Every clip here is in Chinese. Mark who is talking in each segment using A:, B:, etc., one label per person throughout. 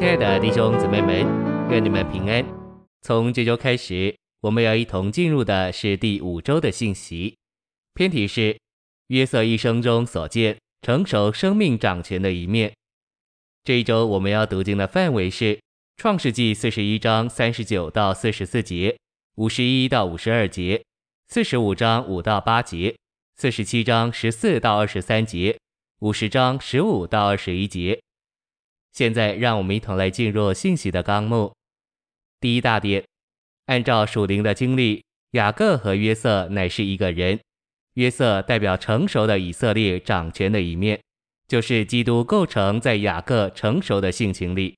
A: 亲爱的弟兄姊妹们，愿你们平安。从这周开始，我们要一同进入的是第五周的信息。篇题是约瑟一生中所见成熟生命掌权的一面。这一周我们要读经的范围是创世纪四十一章三十九到四十四节，五十一到五十二节，四十五章五到八节，四十七章十四到二十三节，五十章十五到二十一节。现在，让我们一同来进入信息的纲目。第一大点，按照属灵的经历，雅各和约瑟乃是一个人。约瑟代表成熟的以色列掌权的一面，就是基督构成在雅各成熟的性情里。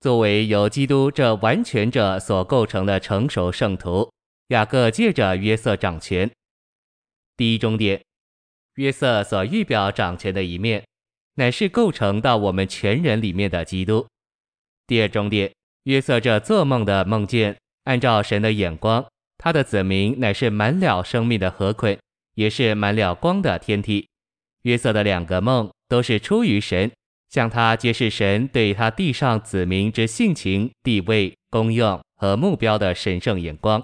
A: 作为由基督这完全者所构成的成熟圣徒，雅各借着约瑟掌权。第一重点，约瑟所预表掌权的一面。乃是构成到我们全人里面的基督。第二重点，约瑟这做梦的梦见，按照神的眼光，他的子民乃是满了生命的河捆，也是满了光的天体。约瑟的两个梦都是出于神，向他揭示神对他地上子民之性情、地位、功用和目标的神圣眼光。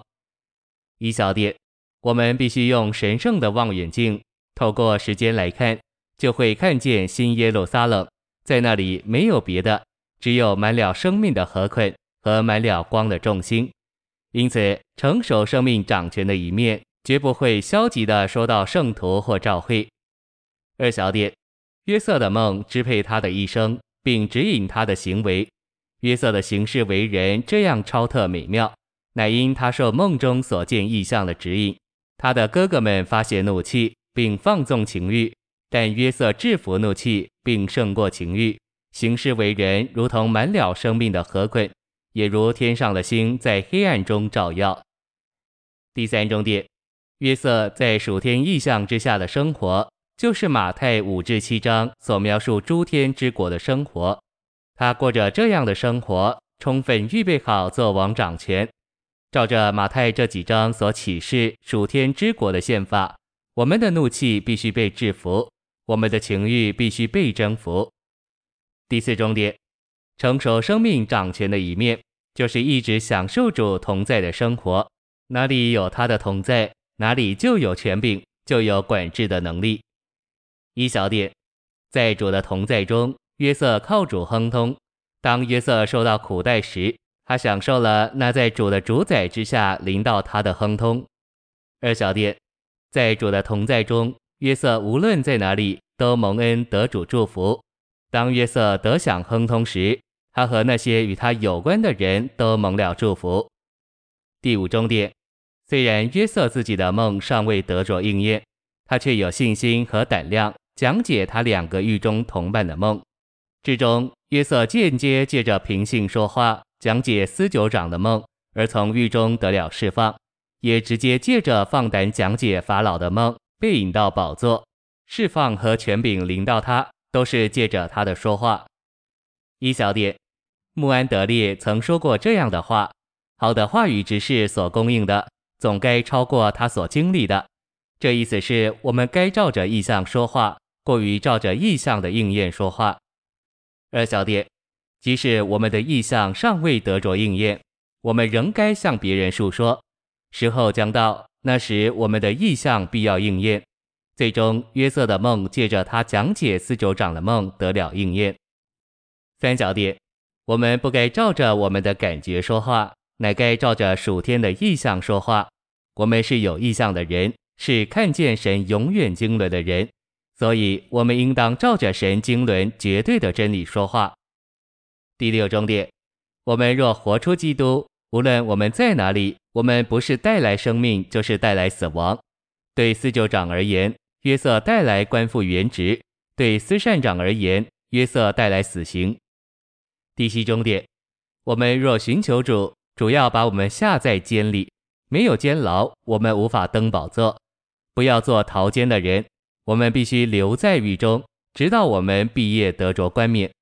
A: 一小点，我们必须用神圣的望远镜，透过时间来看。就会看见新耶路撒冷，在那里没有别的，只有满了生命的河捆和满了光的众星。因此，成熟生命掌权的一面，绝不会消极地说到圣徒或教会。二小点，约瑟的梦支配他的一生，并指引他的行为。约瑟的行事为人这样超特美妙，乃因他受梦中所见异象的指引。他的哥哥们发泄怒气，并放纵情欲。但约瑟制服怒气，并胜过情欲，行事为人如同满了生命的河捆，也如天上的星在黑暗中照耀。第三重点，约瑟在属天意象之下的生活，就是马太五至七章所描述诸天之国的生活。他过着这样的生活，充分预备好做王掌权，照着马太这几章所启示属天之国的宪法，我们的怒气必须被制服。我们的情欲必须被征服。第四重点，成熟生命掌权的一面，就是一直享受主同在的生活。哪里有他的同在，哪里就有权柄，就有管制的能力。一小点，在主的同在中，约瑟靠主亨通。当约瑟受到苦待时，他享受了那在主的主宰之下临到他的亨通。二小点，在主的同在中。约瑟无论在哪里都蒙恩得主祝福。当约瑟得享亨通时，他和那些与他有关的人都蒙了祝福。第五重点，虽然约瑟自己的梦尚未得着应验，他却有信心和胆量讲解他两个狱中同伴的梦。至终，约瑟间接借着平信说话讲解司酒长的梦，而从狱中得了释放；也直接借着放胆讲解法老的梦。被引到宝座，释放和权柄临到他，都是借着他的说话。一小点，穆安德烈曾说过这样的话：好的话语只是所供应的，总该超过他所经历的。这意思是我们该照着意象说话，过于照着意象的应验说话。二小点，即使我们的意象尚未得着应验，我们仍该向别人述说。时候将到。那时，我们的意象必要应验。最终，约瑟的梦借着他讲解司酒长的梦得了应验。三小点，我们不该照着我们的感觉说话，乃该照着属天的意象说话。我们是有意象的人，是看见神永远经纶的人，所以我们应当照着神经纶绝对的真理说话。第六重点，我们若活出基督。无论我们在哪里，我们不是带来生命，就是带来死亡。对司酒长而言，约瑟带来官复原职；对司善长而言，约瑟带来死刑。第七重点，我们若寻求主，主要把我们下在监里，没有监牢，我们无法登宝座。不要做逃监的人，我们必须留在狱中，直到我们毕业得着冠冕。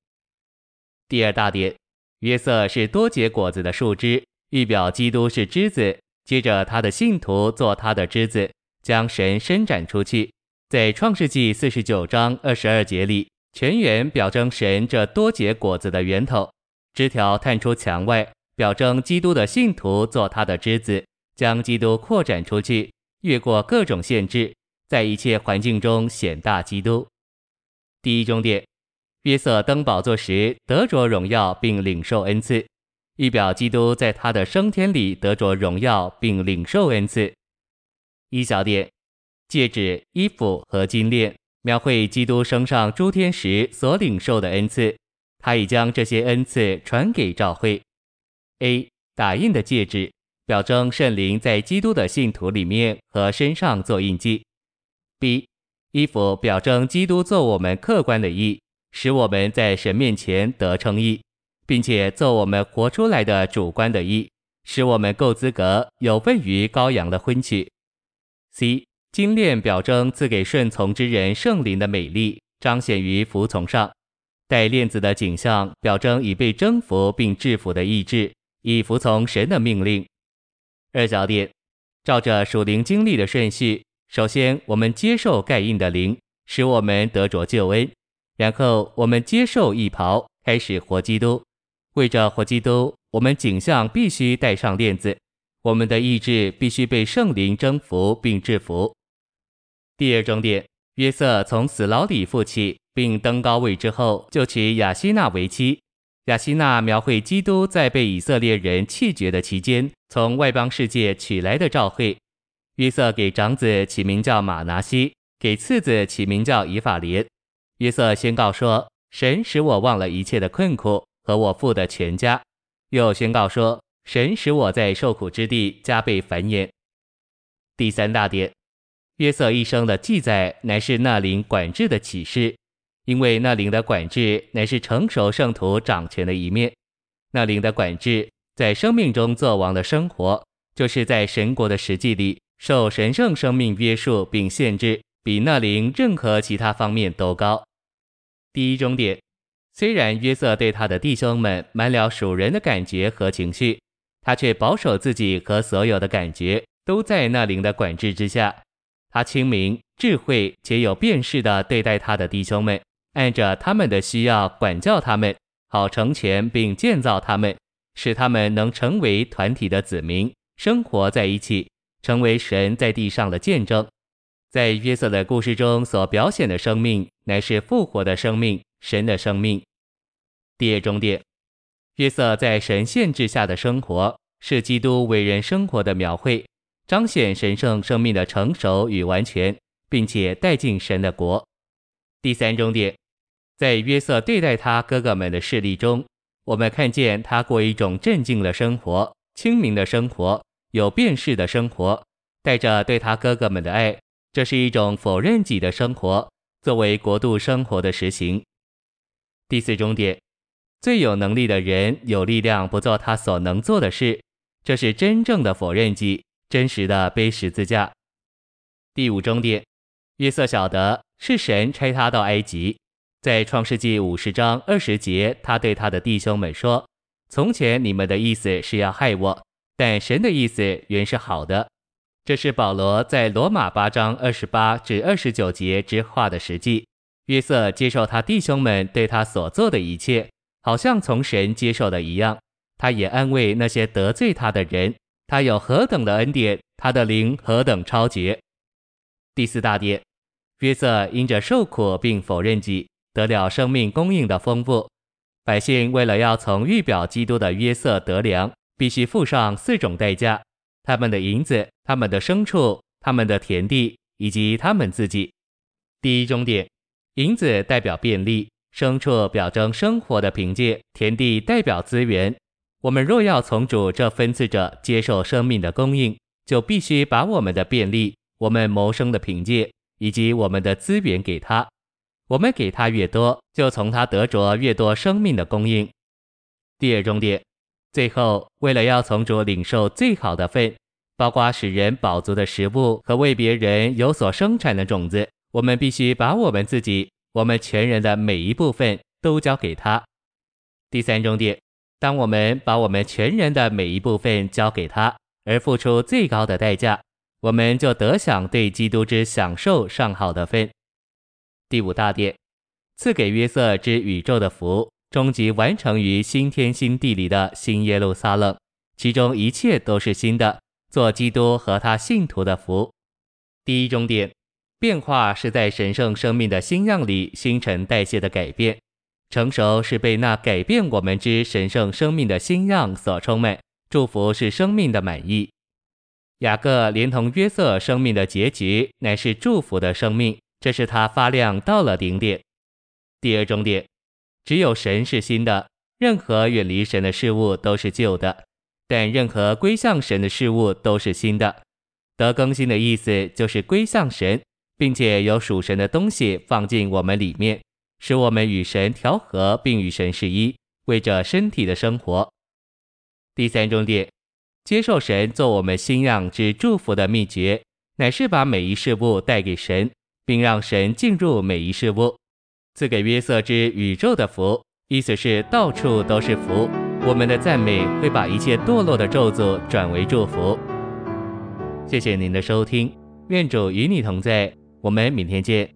A: 第二大点，约瑟是多结果子的树枝。预表基督是枝子，接着他的信徒做他的枝子，将神伸展出去。在创世纪四十九章二十二节里，泉源表征神这多结果子的源头。枝条探出墙外，表征基督的信徒做他的枝子，将基督扩展出去，越过各种限制，在一切环境中显大基督。第一重点，约瑟登宝座时得着荣耀并领受恩赐，预表基督在他的升天里得着荣耀并领受恩赐。一小点，戒指、衣服和金链描绘基督升上诸天时所领受的恩赐，他已将这些恩赐传给教会。A 打印的戒指，表征圣灵在基督的信徒里面和身上做印记。B 衣服表征基督做我们客观的义，使我们在神面前得称义，并且做我们活出来的主观的义，使我们够资格有份于羔羊的婚娶。C 金链表征赐给顺从之人圣灵的美丽，彰显于服从上。带链子的景象表征已被征服并制服的意志，以服从神的命令。二小点，照着属灵经历的顺序，首先我们接受盖印的灵，使我们得着救恩；然后我们接受义袍，开始活基督。为着活基督，我们颈项必须带上链子，我们的意志必须被圣灵征服并制服。第二重点，约瑟从死牢里复起，并登高位之后，就娶雅西娜为妻。雅西娜描绘基督在被以色列人弃绝的期间，从外邦世界取来的召会。约瑟给长子起名叫玛拿西，给次子起名叫以法莲。约瑟宣告说：“神使我忘了一切的困苦和我父的全家。”又宣告说：“神使我在受苦之地加倍繁衍。”第三大点，约瑟一生的记载乃是那灵管制的启示。因为那灵的管制乃是成熟圣徒掌权的一面，那灵的管制在生命中作王的生活，就是在神国的实际里受神圣生命约束并限制，比那灵任何其他方面都高。第一终点，虽然约瑟对他的弟兄们满了属人的感觉和情绪，他却保守自己和所有的感觉都在那灵的管制之下。他清明、智慧且有辨识地对待他的弟兄们。按着他们的需要管教他们，好成全并建造他们，使他们能成为团体的子民，生活在一起，成为神在地上的见证。在约瑟的故事中所表现的生命，乃是复活的生命，神的生命。第二重点，约瑟在神限制下的生活，是基督为人生活的描绘，彰显神圣生命的成熟与完全，并且带进神的国。第三重点。在约瑟对待他哥哥们的事例中，我们看见他过一种镇静的生活、清明的生活、有辨识的生活，带着对他哥哥们的爱。这是一种否认己的生活，作为国度生活的实行。第四终点，最有能力的人有力量不做他所能做的事，这是真正的否认己，真实的背十字架。第五终点，约瑟晓得是神差他到埃及。在创世纪五十章二十节，他对他的弟兄们说：“从前你们的意思是要害我，但神的意思原是好的。”这是保罗在罗马八章二十八至二十九节之话的实际。约瑟接受他弟兄们对他所做的一切，好像从神接受的一样。他也安慰那些得罪他的人。他有何等的恩典，他的灵何等超绝。第四大点，约瑟因着受苦并否认己。得了生命供应的丰富，百姓为了要从预表基督的约瑟得粮，必须付上四种代价：他们的银子、他们的牲畜、他们的田地以及他们自己。第一终点，银子代表便利，牲畜表征生活的凭借，田地代表资源。我们若要从主这分赐者接受生命的供应，就必须把我们的便利、我们谋生的凭借以及我们的资源给他。我们给他越多，就从他得着越多生命的供应。第二重点，最后为了要从主领受最好的份，包括使人饱足的食物和为别人有所生产的种子，我们必须把我们自己、我们全人的每一部分都交给他。第三重点，当我们把我们全人的每一部分交给他，而付出最高的代价，我们就得享对基督之享受上好的份。第五大点，赐给约瑟之宇宙的福，终极完成于新天新地里的新耶路撒冷，其中一切都是新的，做基督和他信徒的福。第一重点，变化是在神圣生命的新样里新陈代谢的改变，成熟是被那改变我们之神圣生命的新样所充满，祝福是生命的满意。雅各连同约瑟生命的结局乃是祝福的生命，这是他发亮到了顶点。第二终点。只有神是新的，任何远离神的事物都是旧的，但任何归向神的事物都是新的。得更新的意思就是归向神，并且有属神的东西放进我们里面，使我们与神调和，并与神是一，为着身体的生活。第三重点，接受神做我们新样之祝福的秘诀，乃是把每一事物带给神，并让神进入每一事物。赐给约瑟之宇宙的福，意思是到处都是福。我们的赞美会把一切堕落的咒诅转为祝福。谢谢您的收听，愿主与你同在，我们明天见。